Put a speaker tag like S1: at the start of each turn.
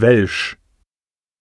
S1: Welsch